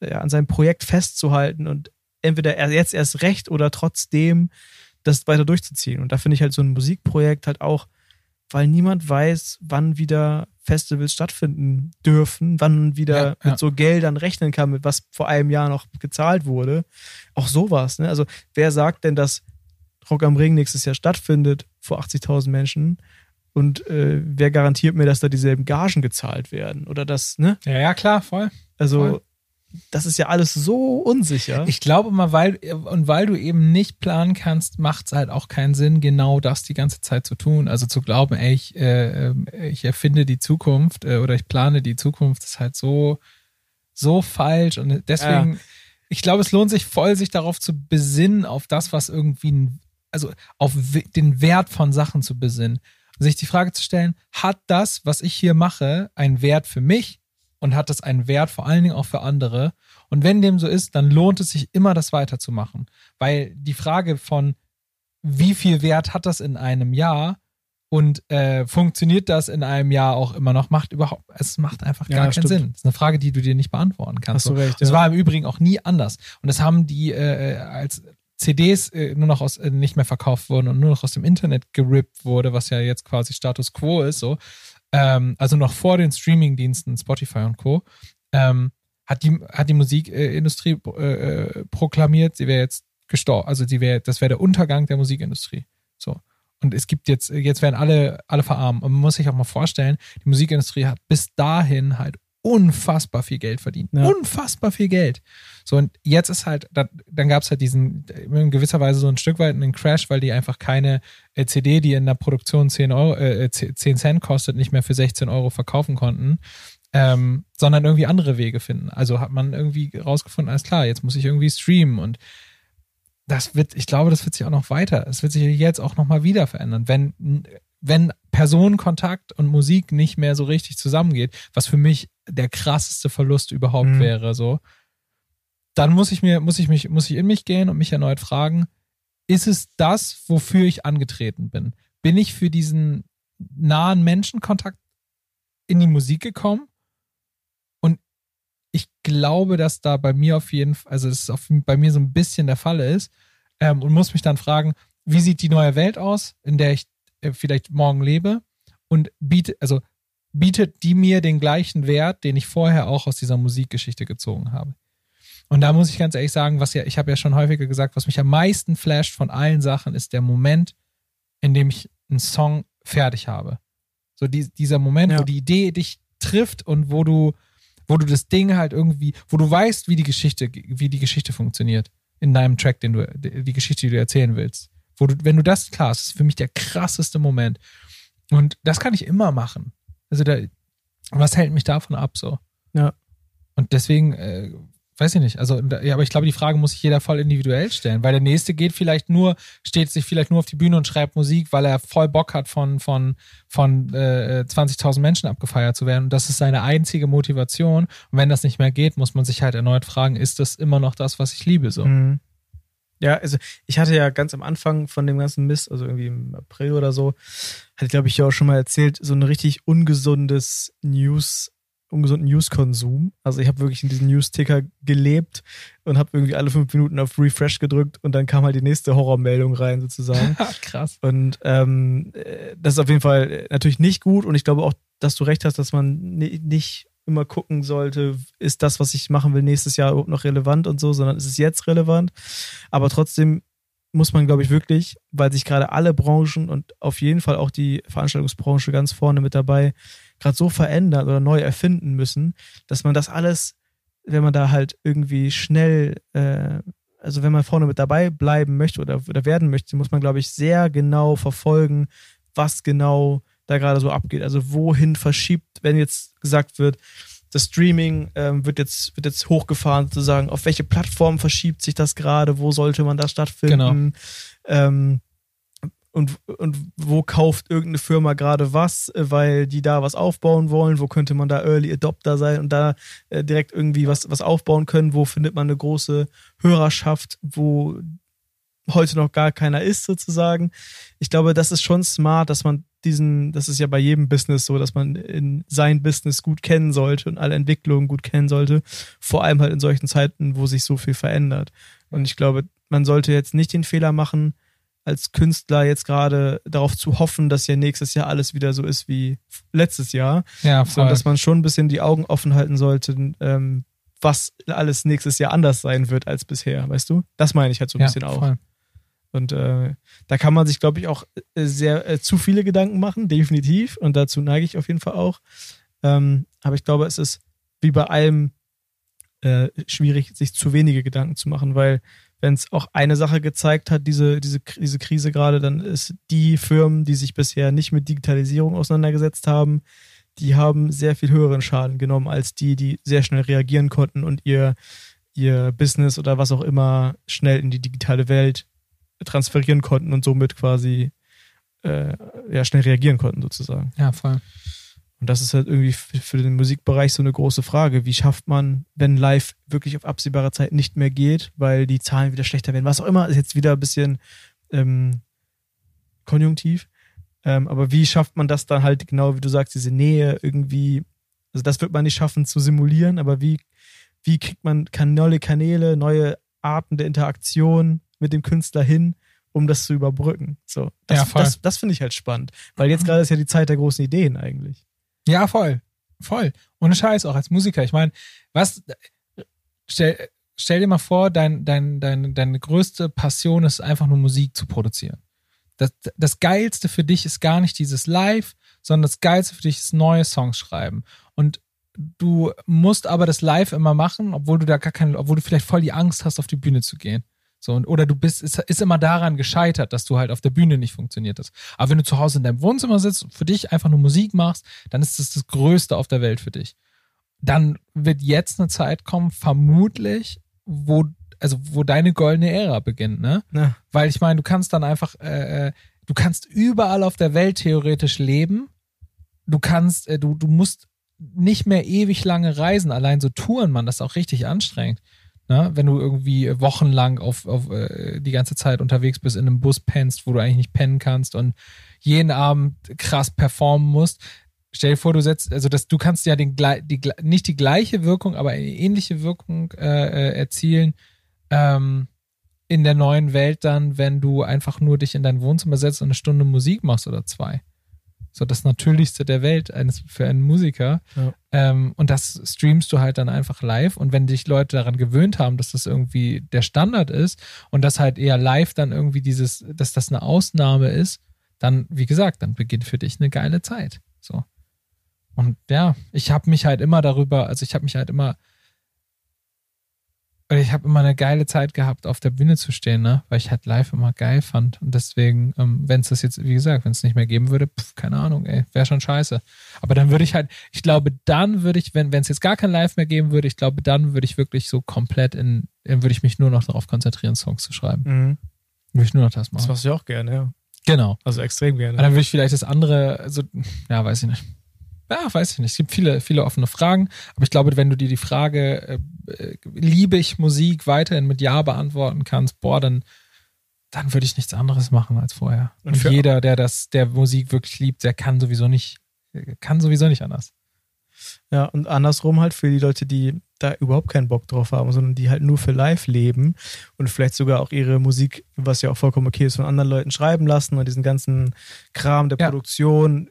ja, an seinem Projekt festzuhalten und entweder jetzt erst recht oder trotzdem das weiter durchzuziehen. Und da finde ich halt so ein Musikprojekt halt auch, weil niemand weiß, wann wieder Festivals stattfinden dürfen, wann wieder ja, ja. mit so Geldern rechnen kann, mit was vor einem Jahr noch gezahlt wurde. Auch sowas. Ne? Also wer sagt denn, dass Rock am Ring nächstes Jahr stattfindet vor 80.000 Menschen? Und äh, wer garantiert mir, dass da dieselben Gagen gezahlt werden? Oder das, ne? Ja, ja, klar, voll. Also voll das ist ja alles so unsicher. Ich glaube mal, weil, und weil du eben nicht planen kannst, macht es halt auch keinen Sinn, genau das die ganze Zeit zu tun. Also zu glauben, ey, ich, äh, ich erfinde die Zukunft äh, oder ich plane die Zukunft, ist halt so, so falsch. Und deswegen, ja. ich glaube, es lohnt sich voll, sich darauf zu besinnen, auf das, was irgendwie, also auf den Wert von Sachen zu besinnen. sich die Frage zu stellen, hat das, was ich hier mache, einen Wert für mich? Und hat das einen Wert, vor allen Dingen auch für andere. Und wenn dem so ist, dann lohnt es sich immer, das weiterzumachen. Weil die Frage von, wie viel Wert hat das in einem Jahr und äh, funktioniert das in einem Jahr auch immer noch, macht überhaupt, es macht einfach gar ja, keinen stimmt. Sinn. Das ist eine Frage, die du dir nicht beantworten kannst. Hast du recht, das ja. war im Übrigen auch nie anders. Und das haben die äh, als CDs äh, nur noch aus, äh, nicht mehr verkauft wurden und nur noch aus dem Internet gerippt wurde, was ja jetzt quasi Status quo ist, so, ähm, also noch vor den Streamingdiensten Spotify und Co., ähm, hat die, hat die Musikindustrie äh, proklamiert, sie wäre jetzt gestorben. Also sie wäre, das wäre der Untergang der Musikindustrie. So. Und es gibt jetzt, jetzt werden alle, alle verarmen. Und man muss sich auch mal vorstellen, die Musikindustrie hat bis dahin halt unfassbar viel Geld verdient. Ja. Unfassbar viel Geld. So, und jetzt ist halt, dann gab es halt diesen, in gewisser Weise so ein Stück weit einen Crash, weil die einfach keine CD, die in der Produktion 10, Euro, äh, 10 Cent kostet, nicht mehr für 16 Euro verkaufen konnten. Ähm, sondern irgendwie andere Wege finden. Also hat man irgendwie rausgefunden, alles klar, jetzt muss ich irgendwie streamen und das wird, ich glaube, das wird sich auch noch weiter, es wird sich jetzt auch noch mal wieder verändern, wenn, wenn Personenkontakt und Musik nicht mehr so richtig zusammengeht, was für mich der krasseste Verlust überhaupt mhm. wäre, so, dann muss ich mir, muss ich mich, muss ich in mich gehen und mich erneut fragen, ist es das, wofür ich angetreten bin? Bin ich für diesen nahen Menschenkontakt in die Musik gekommen? Und ich glaube, dass da bei mir auf jeden Fall, also es auf, bei mir so ein bisschen der Fall ist ähm, und muss mich dann fragen, wie sieht die neue Welt aus, in der ich vielleicht morgen lebe und bietet, also bietet die mir den gleichen Wert, den ich vorher auch aus dieser Musikgeschichte gezogen habe. Und da muss ich ganz ehrlich sagen, was ja, ich habe ja schon häufiger gesagt, was mich am meisten flasht von allen Sachen, ist der Moment, in dem ich einen Song fertig habe. So die, dieser Moment, ja. wo die Idee dich trifft und wo du, wo du das Ding halt irgendwie, wo du weißt, wie die Geschichte, wie die Geschichte funktioniert in deinem Track, den du, die Geschichte, die du erzählen willst. Wo du, wenn du das klar hast, ist für mich der krasseste Moment. Und das kann ich immer machen. Also da, was hält mich davon ab so? Ja. Und deswegen äh, weiß ich nicht. Also, ja, aber ich glaube, die Frage muss sich jeder voll individuell stellen, weil der nächste geht vielleicht nur, steht sich vielleicht nur auf die Bühne und schreibt Musik, weil er voll Bock hat, von, von, von äh, 20.000 Menschen abgefeiert zu werden. Und das ist seine einzige Motivation. Und wenn das nicht mehr geht, muss man sich halt erneut fragen, ist das immer noch das, was ich liebe? So. Mhm. Ja, also ich hatte ja ganz am Anfang von dem ganzen Mist, also irgendwie im April oder so, hatte ich glaube ich ja auch schon mal erzählt, so ein richtig ungesundes News ungesunden News-Konsum. Also ich habe wirklich in diesem News-Ticker gelebt und habe irgendwie alle fünf Minuten auf Refresh gedrückt und dann kam halt die nächste Horrormeldung rein sozusagen. Krass. Und ähm, äh, das ist auf jeden Fall natürlich nicht gut und ich glaube auch, dass du recht hast, dass man nicht immer gucken sollte, ist das, was ich machen will, nächstes Jahr überhaupt noch relevant und so, sondern ist es jetzt relevant. Aber trotzdem muss man, glaube ich, wirklich, weil sich gerade alle Branchen und auf jeden Fall auch die Veranstaltungsbranche ganz vorne mit dabei gerade so verändern oder neu erfinden müssen, dass man das alles, wenn man da halt irgendwie schnell, äh, also wenn man vorne mit dabei bleiben möchte oder, oder werden möchte, muss man, glaube ich, sehr genau verfolgen, was genau da gerade so abgeht. Also wohin verschiebt, wenn jetzt gesagt wird, das Streaming ähm, wird, jetzt, wird jetzt hochgefahren, sozusagen, auf welche Plattform verschiebt sich das gerade, wo sollte man da stattfinden? Genau. Ähm, und, und wo kauft irgendeine Firma gerade was, weil die da was aufbauen wollen, wo könnte man da Early Adopter sein und da äh, direkt irgendwie was, was aufbauen können, wo findet man eine große Hörerschaft, wo heute noch gar keiner ist sozusagen. Ich glaube, das ist schon smart, dass man diesen, das ist ja bei jedem Business so, dass man in sein Business gut kennen sollte und alle Entwicklungen gut kennen sollte, vor allem halt in solchen Zeiten, wo sich so viel verändert. Und ich glaube, man sollte jetzt nicht den Fehler machen, als Künstler jetzt gerade darauf zu hoffen, dass ja nächstes Jahr alles wieder so ist wie letztes Jahr. Ja, voll. Sondern dass man schon ein bisschen die Augen offen halten sollte, ähm, was alles nächstes Jahr anders sein wird als bisher, weißt du? Das meine ich halt so ein ja, bisschen auch. Voll. Und äh, da kann man sich, glaube ich, auch äh, sehr äh, zu viele Gedanken machen, definitiv. Und dazu neige ich auf jeden Fall auch. Ähm, aber ich glaube, es ist wie bei allem äh, schwierig, sich zu wenige Gedanken zu machen, weil wenn es auch eine Sache gezeigt hat, diese, diese, diese Krise gerade, dann ist die Firmen, die sich bisher nicht mit Digitalisierung auseinandergesetzt haben, die haben sehr viel höheren Schaden genommen als die, die sehr schnell reagieren konnten und ihr, ihr Business oder was auch immer schnell in die digitale Welt transferieren konnten und somit quasi äh, ja, schnell reagieren konnten, sozusagen. Ja, voll. Und das ist halt irgendwie für den Musikbereich so eine große Frage. Wie schafft man, wenn live wirklich auf absehbare Zeit nicht mehr geht, weil die Zahlen wieder schlechter werden? Was auch immer, ist jetzt wieder ein bisschen ähm, konjunktiv. Ähm, aber wie schafft man das dann halt genau, wie du sagst, diese Nähe irgendwie? Also das wird man nicht schaffen zu simulieren, aber wie, wie kriegt man neue Kanäle, neue Arten der Interaktion mit dem Künstler hin, um das zu überbrücken? So, das, ja, das, das finde ich halt spannend, weil jetzt gerade ist ja die Zeit der großen Ideen eigentlich. Ja, voll. Voll. Ohne Scheiß, auch als Musiker. Ich meine, was, stell, stell dir mal vor, dein, dein, dein, deine größte Passion ist einfach nur Musik zu produzieren. Das, das Geilste für dich ist gar nicht dieses Live, sondern das Geilste für dich ist neue Songs schreiben. Und du musst aber das Live immer machen, obwohl du da gar keine, obwohl du vielleicht voll die Angst hast, auf die Bühne zu gehen. So, und, oder du bist, ist, ist immer daran gescheitert, dass du halt auf der Bühne nicht funktioniert hast. Aber wenn du zu Hause in deinem Wohnzimmer sitzt und für dich einfach nur Musik machst, dann ist das das Größte auf der Welt für dich. Dann wird jetzt eine Zeit kommen, vermutlich, wo, also wo deine goldene Ära beginnt, ne? Ja. Weil ich meine, du kannst dann einfach, äh, äh, du kannst überall auf der Welt theoretisch leben. Du kannst, äh, du, du musst nicht mehr ewig lange reisen. Allein so Touren, man, das ist auch richtig anstrengend. Ne? Wenn du irgendwie wochenlang auf, auf äh, die ganze Zeit unterwegs bist, in einem Bus pennst, wo du eigentlich nicht pennen kannst und jeden Abend krass performen musst. Stell dir vor, du setzt, also das, du kannst ja den, die, nicht die gleiche Wirkung, aber eine ähnliche Wirkung äh, äh, erzielen ähm, in der neuen Welt dann, wenn du einfach nur dich in dein Wohnzimmer setzt und eine Stunde Musik machst oder zwei so das Natürlichste der Welt eines, für einen Musiker. Ja. Ähm, und das streamst du halt dann einfach live. Und wenn dich Leute daran gewöhnt haben, dass das irgendwie der Standard ist und dass halt eher live dann irgendwie dieses, dass das eine Ausnahme ist, dann, wie gesagt, dann beginnt für dich eine geile Zeit. So. Und ja, ich habe mich halt immer darüber, also ich habe mich halt immer ich habe immer eine geile Zeit gehabt, auf der Bühne zu stehen, ne? weil ich halt live immer geil fand. Und deswegen, ähm, wenn es das jetzt, wie gesagt, wenn es nicht mehr geben würde, pf, keine Ahnung, ey, wäre schon scheiße. Aber dann würde ich halt, ich glaube, dann würde ich, wenn es jetzt gar kein Live mehr geben würde, ich glaube, dann würde ich wirklich so komplett in, dann würde ich mich nur noch darauf konzentrieren, Songs zu schreiben. Mhm. Würde ich nur noch das machen. Das machst du auch gerne, ja. Genau. Also extrem gerne. Aber dann würde ich vielleicht das andere, also, ja, weiß ich nicht. Ja, weiß ich nicht. Es gibt viele, viele offene Fragen. Aber ich glaube, wenn du dir die Frage, äh, äh, liebe ich Musik, weiterhin mit Ja beantworten kannst, boah, dann, dann würde ich nichts anderes machen als vorher. Und, Und jeder, der das, der Musik wirklich liebt, der kann sowieso nicht, kann sowieso nicht anders. Ja, und andersrum halt für die Leute, die da überhaupt keinen Bock drauf haben, sondern die halt nur für live leben und vielleicht sogar auch ihre Musik, was ja auch vollkommen okay ist, von anderen Leuten schreiben lassen und diesen ganzen Kram der ja. Produktion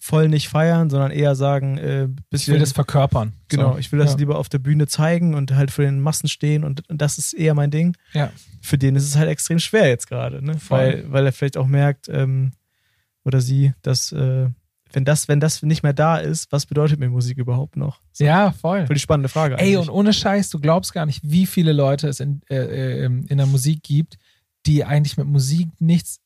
voll nicht feiern, sondern eher sagen, äh, bisschen, ich will das verkörpern. Genau, so. ich will das ja. lieber auf der Bühne zeigen und halt für den Massen stehen und, und, das ist eher mein Ding. Ja. Für den ist es halt extrem schwer jetzt gerade, ne? Weil, weil er vielleicht auch merkt, ähm, oder sie, dass äh, wenn das, wenn das nicht mehr da ist, was bedeutet mir Musik überhaupt noch? So. Ja, voll. Voll die spannende Frage. Eigentlich. Ey, und ohne Scheiß, du glaubst gar nicht, wie viele Leute es in, äh, ähm, in der Musik gibt, die eigentlich mit Musik nichts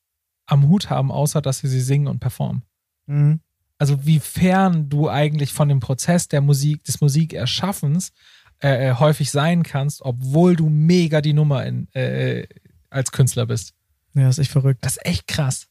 am Hut haben, außer dass sie sie singen und performen. Mhm also wie fern du eigentlich von dem Prozess der Musik, des Musikerschaffens äh, äh, häufig sein kannst, obwohl du mega die Nummer in, äh, als Künstler bist. Ja, ist echt verrückt. Das ist echt krass.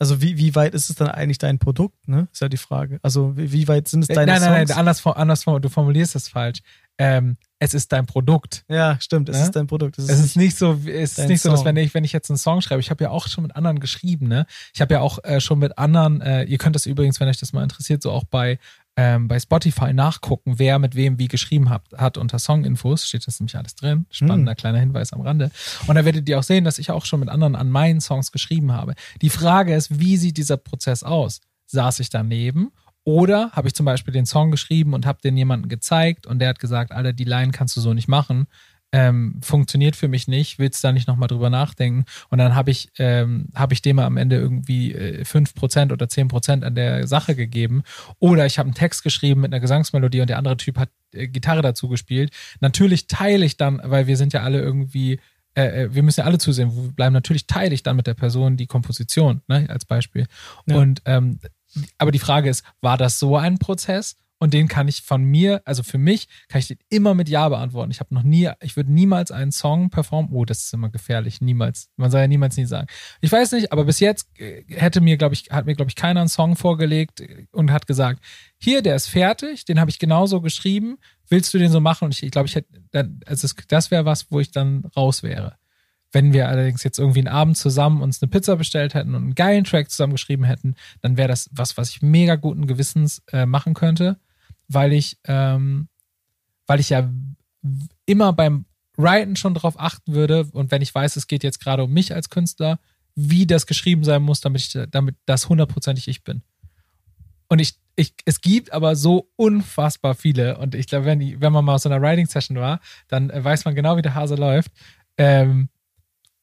Also wie, wie weit ist es dann eigentlich dein Produkt, ne? Ist ja die Frage. Also wie, wie weit sind es deine nein, Songs? Nein, nein, anders, anders du formulierst das falsch. Ähm, es ist dein Produkt. Ja, stimmt, es ja? ist dein Produkt. Es ist, es ist nicht so, es ist nicht so, dass wenn ich, wenn ich jetzt einen Song schreibe, ich habe ja auch schon mit anderen geschrieben, ne? Ich habe ja auch äh, schon mit anderen, äh, ihr könnt das übrigens, wenn euch das mal interessiert, so auch bei, ähm, bei Spotify nachgucken, wer mit wem wie geschrieben hat, hat unter Songinfos, steht das nämlich alles drin. Spannender hm. kleiner Hinweis am Rande. Und da werdet ihr auch sehen, dass ich auch schon mit anderen an meinen Songs geschrieben habe. Die Frage ist, wie sieht dieser Prozess aus? Saß ich daneben oder habe ich zum Beispiel den Song geschrieben und habe den jemandem gezeigt und der hat gesagt, Alter, die Line kannst du so nicht machen. Ähm, funktioniert für mich nicht, willst da nicht nochmal drüber nachdenken. Und dann habe ich, ähm, hab ich dem am Ende irgendwie äh, 5% oder 10% an der Sache gegeben. Oder ich habe einen Text geschrieben mit einer Gesangsmelodie und der andere Typ hat äh, Gitarre dazu gespielt. Natürlich teile ich dann, weil wir sind ja alle irgendwie äh, äh wir müssen ja alle zusehen, wir bleiben natürlich teile ich dann mit der Person die Komposition, ne, als Beispiel. Ja. Und ähm, aber die Frage ist, war das so ein Prozess? Und den kann ich von mir, also für mich, kann ich den immer mit Ja beantworten. Ich habe noch nie, ich würde niemals einen Song performen. Oh, das ist immer gefährlich. Niemals. Man soll ja niemals nie sagen. Ich weiß nicht, aber bis jetzt äh, hätte mir, glaube ich, hat mir, glaube ich, keiner einen Song vorgelegt und hat gesagt, hier, der ist fertig, den habe ich genauso geschrieben. Willst du den so machen? Und ich, ich glaube, ich hätte, also das wäre was, wo ich dann raus wäre. Wenn wir allerdings jetzt irgendwie einen Abend zusammen uns eine Pizza bestellt hätten und einen geilen Track zusammengeschrieben hätten, dann wäre das was, was ich mega guten Gewissens äh, machen könnte, weil ich, ähm, weil ich ja immer beim Writen schon darauf achten würde und wenn ich weiß, es geht jetzt gerade um mich als Künstler, wie das geschrieben sein muss, damit ich, damit das hundertprozentig ich bin. Und ich, ich, es gibt aber so unfassbar viele. Und ich glaube, wenn, wenn man mal aus so einer Writing-Session war, dann äh, weiß man genau, wie der Hase läuft. Ähm,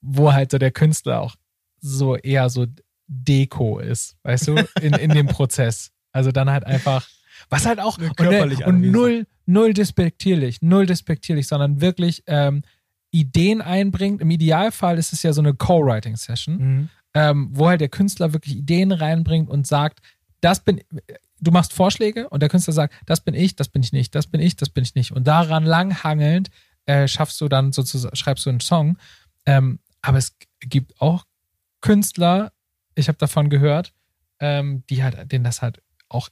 wo halt so der Künstler auch so eher so Deko ist, weißt du, in, in dem Prozess. Also dann halt einfach, was halt auch und, und null, null despektierlich, null despektierlich, sondern wirklich ähm, Ideen einbringt. Im Idealfall ist es ja so eine Co-Writing-Session, mhm. ähm, wo halt der Künstler wirklich Ideen reinbringt und sagt, das bin, du machst Vorschläge und der Künstler sagt, das bin ich, das bin ich nicht, das bin ich, das bin ich nicht. Und daran langhangelnd äh, schaffst du dann sozusagen, schreibst du einen Song. Ähm, aber es gibt auch Künstler, ich habe davon gehört, ähm, die halt, denen das halt auch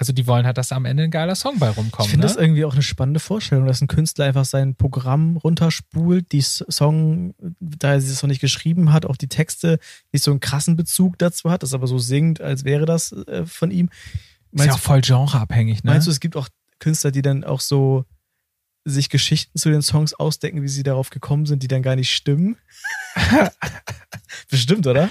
also die wollen halt, dass da am Ende ein geiler Song bei rumkommt. Ich finde ne? das irgendwie auch eine spannende Vorstellung, dass ein Künstler einfach sein Programm runterspult, die Song, da er sie es noch nicht geschrieben hat, auch die Texte nicht so einen krassen Bezug dazu hat, das aber so singt, als wäre das äh, von ihm. Meinst ist ja auch voll genreabhängig, ne? Meinst du, es gibt auch Künstler, die dann auch so sich Geschichten zu den Songs ausdenken, wie sie darauf gekommen sind, die dann gar nicht stimmen? Bestimmt, oder?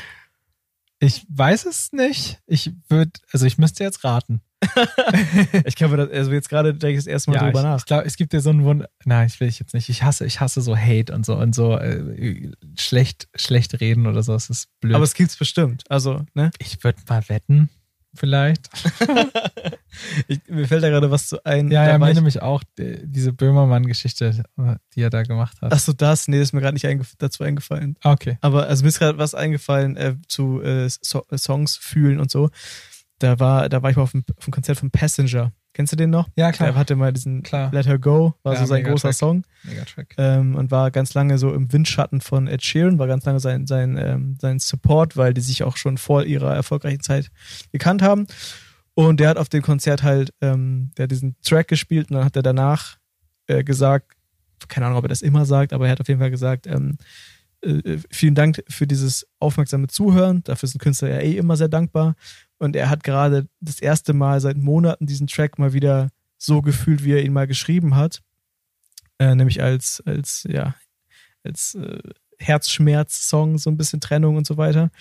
Ich weiß es nicht. Ich würde, also ich müsste jetzt raten. ich glaube, das, also jetzt gerade denke ich das erste Mal ja, drüber ich, nach. Ich glaube, es gibt ja so einen Wund. Nein, ich will ich jetzt nicht. Ich hasse, ich hasse so Hate und so und so äh, schlecht, schlecht reden oder so. Das ist blöd. Aber es gibt's bestimmt. Also, ne? Ich würde mal wetten, vielleicht. ich, mir fällt da gerade was zu ein. Ja, ja, mir nämlich auch die, diese Böhmermann-Geschichte, die er da gemacht hat. Ach so, das? Nee, ist mir gerade nicht eingef dazu eingefallen. Okay. Aber also mir ist gerade was eingefallen äh, zu äh, so Songs fühlen und so. Da war, da war ich mal auf dem, auf dem Konzert von Passenger. Kennst du den noch? Ja, klar. Der hatte mal diesen klar. Let Her Go, war ja, so sein großer Track. Song. Mega Track. Ähm, und war ganz lange so im Windschatten von Ed Sheeran, war ganz lange sein, sein, ähm, sein Support, weil die sich auch schon vor ihrer erfolgreichen Zeit gekannt haben. Und der hat auf dem Konzert halt, ähm, der hat diesen Track gespielt und dann hat er danach äh, gesagt, keine Ahnung, ob er das immer sagt, aber er hat auf jeden Fall gesagt, ähm, äh, vielen Dank für dieses aufmerksame Zuhören. Dafür ein Künstler ja eh immer sehr dankbar. Und er hat gerade das erste Mal seit Monaten diesen Track mal wieder so gefühlt, wie er ihn mal geschrieben hat. Äh, nämlich als, als, ja, als äh, Herzschmerz-Song, so ein bisschen Trennung und so weiter.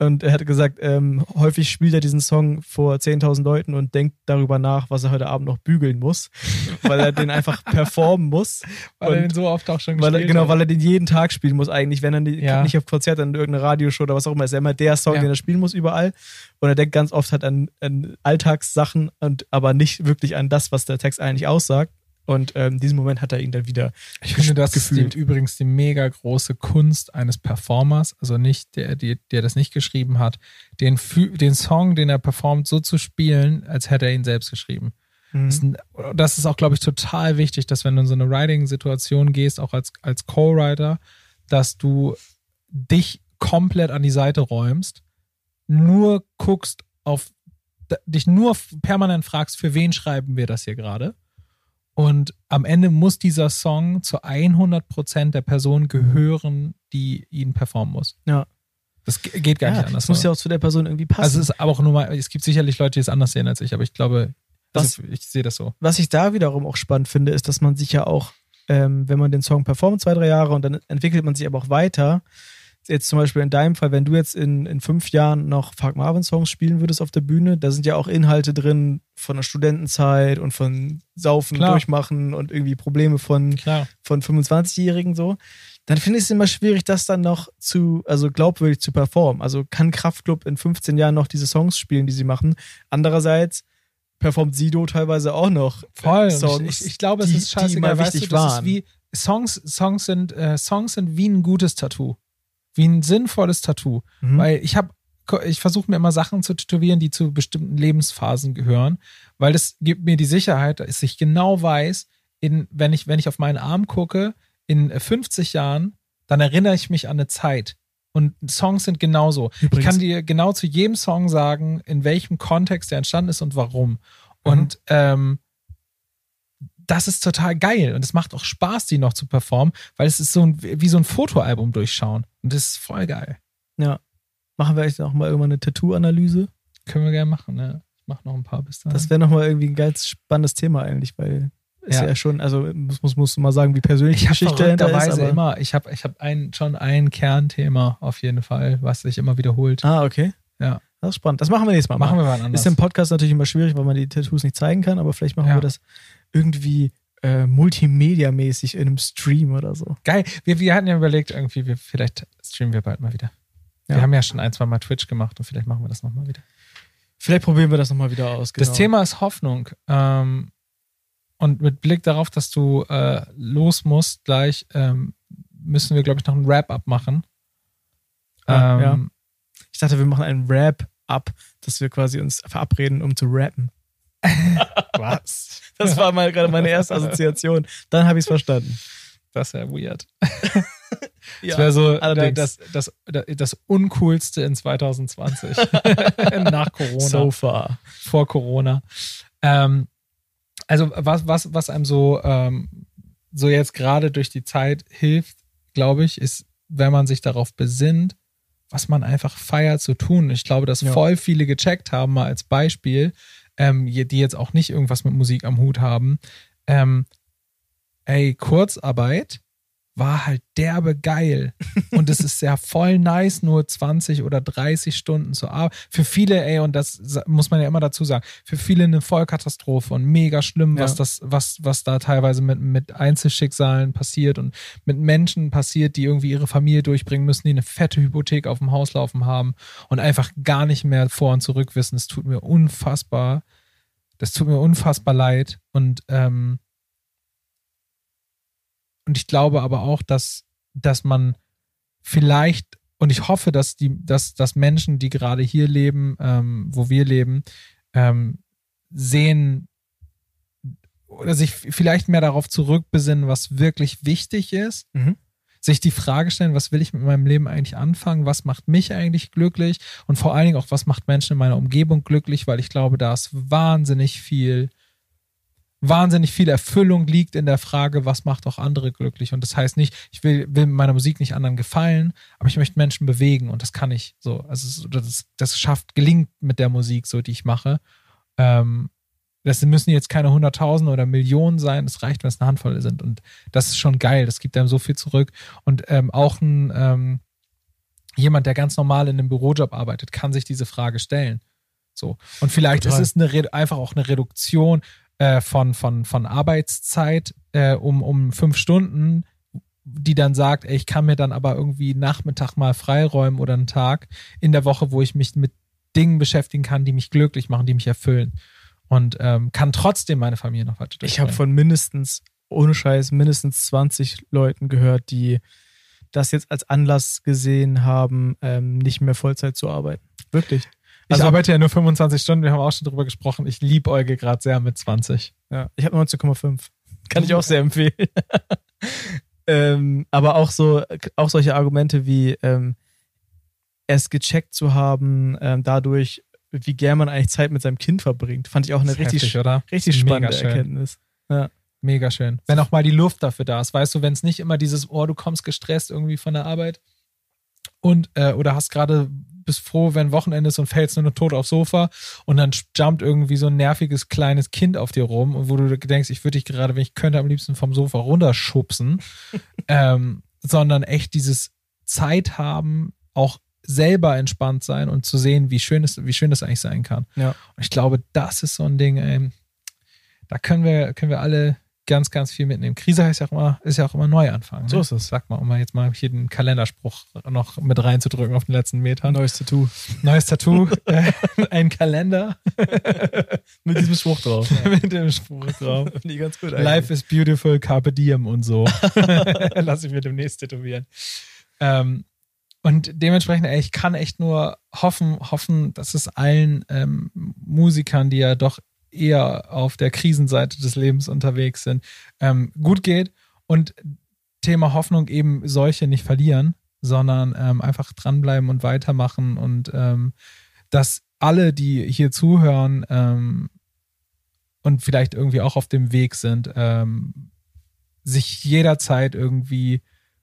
Und er hat gesagt, ähm, häufig spielt er diesen Song vor 10.000 Leuten und denkt darüber nach, was er heute Abend noch bügeln muss, weil er den einfach performen muss. Weil er den so oft auch schon gespielt er, Genau, hat. weil er den jeden Tag spielen muss eigentlich, wenn er nicht, ja. nicht auf Konzert, dann irgendeine Radioshow oder was auch immer. Ist ja immer der Song, ja. den er spielen muss überall. Und er denkt ganz oft halt an, an Alltagssachen und aber nicht wirklich an das, was der Text eigentlich aussagt. Und ähm, in diesem Moment hat er ihn dann wieder Ich finde, das gefühlt. ist die, übrigens die mega große Kunst eines Performers, also nicht der, der, der das nicht geschrieben hat, den, den Song, den er performt, so zu spielen, als hätte er ihn selbst geschrieben. Mhm. Das, ist, das ist auch, glaube ich, total wichtig, dass wenn du in so eine Writing-Situation gehst, auch als, als Co-Writer, dass du dich komplett an die Seite räumst, nur guckst auf, dich nur permanent fragst, für wen schreiben wir das hier gerade? Und am Ende muss dieser Song zu 100% der Person gehören, die ihn performen muss. Ja. Das geht gar ja, nicht anders. Das muss ja auch zu der Person irgendwie passen. Also es ist aber auch nur mal, es gibt sicherlich Leute, die es anders sehen als ich, aber ich glaube, also was, ich sehe das so. Was ich da wiederum auch spannend finde, ist, dass man sich ja auch, ähm, wenn man den Song performt, zwei, drei Jahre und dann entwickelt man sich aber auch weiter, jetzt zum Beispiel in deinem Fall, wenn du jetzt in, in fünf Jahren noch Fuck Marvin Songs spielen würdest auf der Bühne, da sind ja auch Inhalte drin von der Studentenzeit und von Saufen, Klar. Durchmachen und irgendwie Probleme von, von 25-Jährigen so. Dann finde ich es immer schwierig, das dann noch zu, also glaubwürdig zu performen. Also kann Kraftklub in 15 Jahren noch diese Songs spielen, die sie machen. Andererseits performt Sido teilweise auch noch Voll. Songs. Ich, ich, glaube, es die, ist scheißegal, weißt du, das waren. ist wie Songs, Songs sind, äh, Songs sind wie ein gutes Tattoo wie ein sinnvolles Tattoo. Mhm. Weil ich habe, ich versuche mir immer Sachen zu tätowieren, die zu bestimmten Lebensphasen gehören, weil das gibt mir die Sicherheit, dass ich genau weiß, in, wenn, ich, wenn ich auf meinen Arm gucke, in 50 Jahren, dann erinnere ich mich an eine Zeit. Und Songs sind genauso. Übrigens. Ich kann dir genau zu jedem Song sagen, in welchem Kontext der entstanden ist und warum. Mhm. Und ähm, das ist total geil und es macht auch Spaß, die noch zu performen, weil es ist so ein, wie so ein Fotoalbum durchschauen und das ist voll geil. Ja. Machen wir echt auch mal irgendwann eine Tattoo-Analyse? Können wir gerne machen, ne? Ich mach noch ein paar bis dahin. Das wäre nochmal irgendwie ein ganz spannendes Thema eigentlich, weil ist ja, ja schon, also muss, muss, muss mal sagen, wie persönlich ich Geschichte dahinter ist. Aber immer, ich habe ich hab ein, schon ein Kernthema auf jeden Fall, was sich immer wiederholt. Ah, okay. Ja. Das ist spannend. Das machen wir nächstes Mal. Machen wir mal anders. Ist im Podcast natürlich immer schwierig, weil man die Tattoos nicht zeigen kann, aber vielleicht machen ja. wir das irgendwie äh, multimedia-mäßig in einem Stream oder so. Geil. Wir, wir hatten ja überlegt, irgendwie, wir, vielleicht streamen wir bald mal wieder. Ja. Wir haben ja schon ein, zwei Mal Twitch gemacht und vielleicht machen wir das nochmal wieder. Vielleicht probieren wir das nochmal wieder aus. Genau. Das Thema ist Hoffnung. Ähm, und mit Blick darauf, dass du äh, los musst gleich, ähm, müssen wir, glaube ich, noch ein Wrap-up machen. Ah, ähm, ja. Ich dachte, wir machen ein Wrap-up, dass wir quasi uns verabreden, um zu rappen. Was? Das war mal gerade meine erste Assoziation. Dann habe ich es verstanden. Das wäre weird. ja, das wäre so das, das, das, das, Uncoolste in 2020. Nach Corona. So far. Vor Corona. Ähm, also, was, was, was einem so, ähm, so jetzt gerade durch die Zeit hilft, glaube ich, ist, wenn man sich darauf besinnt, was man einfach feiert zu tun. Ich glaube, dass ja. voll viele gecheckt haben, mal als Beispiel, ähm, die jetzt auch nicht irgendwas mit Musik am Hut haben. Ähm, ey, Kurzarbeit war halt derbe geil. Und es ist ja voll nice, nur 20 oder 30 Stunden zu arbeiten. Für viele, ey, und das muss man ja immer dazu sagen, für viele eine Vollkatastrophe und mega schlimm, ja. was das, was, was da teilweise mit, mit Einzelschicksalen passiert und mit Menschen passiert, die irgendwie ihre Familie durchbringen müssen, die eine fette Hypothek auf dem Haus laufen haben und einfach gar nicht mehr vor und zurück wissen. Es tut mir unfassbar, das tut mir unfassbar leid. Und ähm, und ich glaube aber auch, dass, dass man vielleicht, und ich hoffe, dass die, dass, dass Menschen, die gerade hier leben, ähm, wo wir leben, ähm, sehen oder sich vielleicht mehr darauf zurückbesinnen, was wirklich wichtig ist. Mhm. Sich die Frage stellen, was will ich mit meinem Leben eigentlich anfangen? Was macht mich eigentlich glücklich? Und vor allen Dingen auch, was macht Menschen in meiner Umgebung glücklich? Weil ich glaube, da ist wahnsinnig viel wahnsinnig viel Erfüllung liegt in der Frage, was macht auch andere glücklich. Und das heißt nicht, ich will, will meiner Musik nicht anderen gefallen, aber ich möchte Menschen bewegen und das kann ich so. Also das, das schafft, gelingt mit der Musik so, die ich mache. Ähm, das müssen jetzt keine hunderttausend oder Millionen sein, es reicht, wenn es eine Handvoll sind. Und das ist schon geil, das gibt einem so viel zurück. Und ähm, auch ein ähm, jemand, der ganz normal in einem Bürojob arbeitet, kann sich diese Frage stellen. So. Und vielleicht Total. ist es eine, einfach auch eine Reduktion äh, von, von, von Arbeitszeit äh, um, um fünf Stunden, die dann sagt, ey, ich kann mir dann aber irgendwie Nachmittag mal freiräumen oder einen Tag in der Woche, wo ich mich mit Dingen beschäftigen kann, die mich glücklich machen, die mich erfüllen. Und ähm, kann trotzdem meine Familie noch weiter Ich habe von mindestens, ohne Scheiß, mindestens 20 Leuten gehört, die das jetzt als Anlass gesehen haben, ähm, nicht mehr Vollzeit zu arbeiten. Wirklich. Also, ich arbeite ja nur 25 Stunden, wir haben auch schon drüber gesprochen. Ich liebe Euge gerade sehr mit 20. Ja, ich habe 19,5. Kann ich auch sehr empfehlen. ähm, aber auch so, auch solche Argumente wie ähm, es gecheckt zu haben, ähm, dadurch, wie gern man eigentlich Zeit mit seinem Kind verbringt, fand ich auch eine richtig, heftig, oder? richtig spannende Erkenntnis. Ja. Mega schön. Wenn auch mal die Luft dafür da ist, weißt du, wenn es nicht immer dieses, oh, du kommst gestresst irgendwie von der Arbeit und äh, oder hast gerade bist froh, wenn Wochenende ist und fällst nur noch tot aufs Sofa und dann jumpt irgendwie so ein nerviges kleines Kind auf dir rum und wo du denkst, ich würde dich gerade, wenn ich könnte, am liebsten vom Sofa runterschubsen, ähm, sondern echt dieses Zeit haben, auch selber entspannt sein und zu sehen, wie schön es, wie schön das eigentlich sein kann. Ja. Und ich glaube, das ist so ein Ding, ey, da können wir, können wir alle ganz, ganz viel mitnehmen. Krise heißt ja auch immer, ist ja auch immer Neuanfang. Ne? So ist es. Sag mal, um mal jetzt mal hier den Kalenderspruch noch mit reinzudrücken auf den letzten Metern. Neues Tattoo. Neues Tattoo. äh, ein Kalender. mit diesem Spruch drauf. mit dem Spruch drauf. Finde ich ganz gut eigentlich. Life is beautiful, carpe diem und so. Lass ich mir demnächst tätowieren. Ähm, und dementsprechend, ey, ich kann echt nur hoffen, hoffen, dass es allen ähm, Musikern, die ja doch eher auf der Krisenseite des Lebens unterwegs sind, ähm, gut geht und Thema Hoffnung eben solche nicht verlieren, sondern ähm, einfach dranbleiben und weitermachen und ähm, dass alle, die hier zuhören ähm, und vielleicht irgendwie auch auf dem Weg sind, ähm, sich jederzeit irgendwie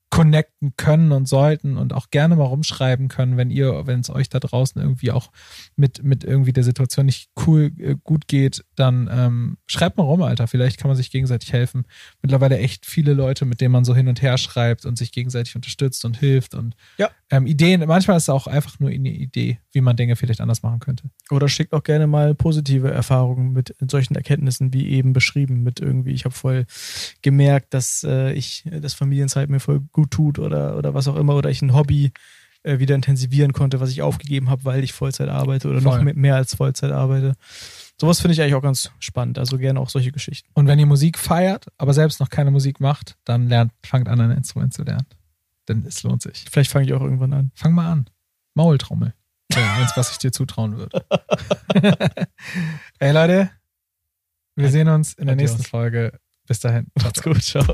connecten können und sollten und auch gerne mal rumschreiben können, wenn ihr, wenn es euch da draußen irgendwie auch mit, mit irgendwie der Situation nicht cool äh, gut geht, dann ähm, schreibt mal rum, Alter. Vielleicht kann man sich gegenseitig helfen. Mittlerweile echt viele Leute, mit denen man so hin und her schreibt und sich gegenseitig unterstützt und hilft und ja. ähm, Ideen. Manchmal ist es auch einfach nur eine Idee, wie man Dinge vielleicht anders machen könnte. Oder schickt auch gerne mal positive Erfahrungen mit solchen Erkenntnissen, wie eben beschrieben, mit irgendwie, ich habe voll gemerkt, dass äh, ich das Familienzeit mir voll gut tut oder, oder was auch immer, oder ich ein Hobby äh, wieder intensivieren konnte, was ich aufgegeben habe, weil ich Vollzeit arbeite oder voll. noch mehr als Vollzeit arbeite. Sowas finde ich eigentlich auch ganz spannend. Also gerne auch solche Geschichten. Und wenn ihr Musik feiert, aber selbst noch keine Musik macht, dann lernt, fangt an, ein Instrument zu lernen. Denn es lohnt sich. Vielleicht fange ich auch irgendwann an. Fang mal an. Maultrommel. Ja, eins, was ich dir zutrauen würde. Ey Leute, wir sehen uns in der nächsten Folge. Bis dahin. Macht's gut. Ciao.